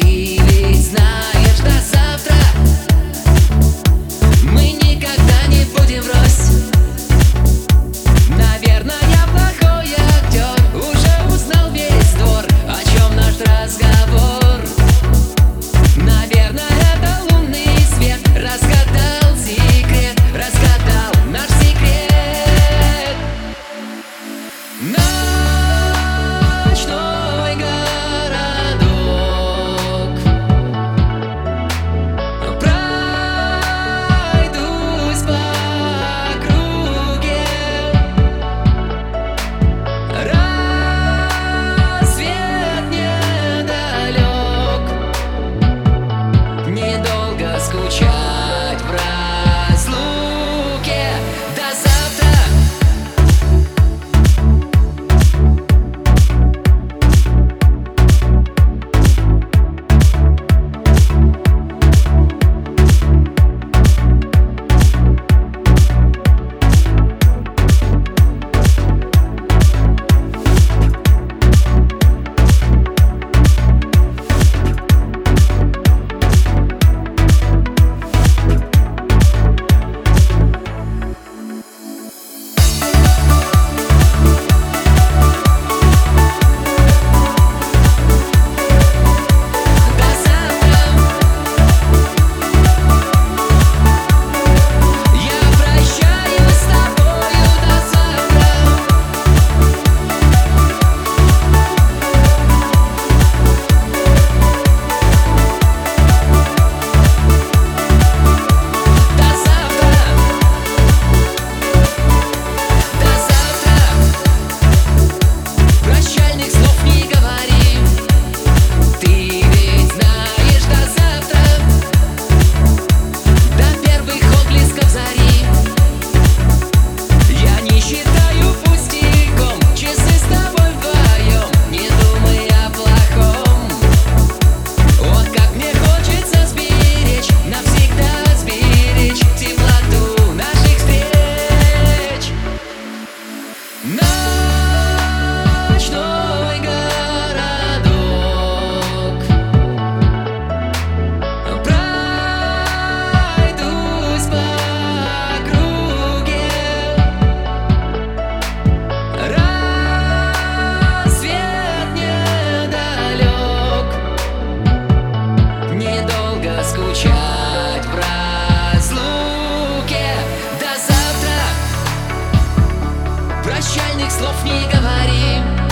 deep. Прощальных слов не говори.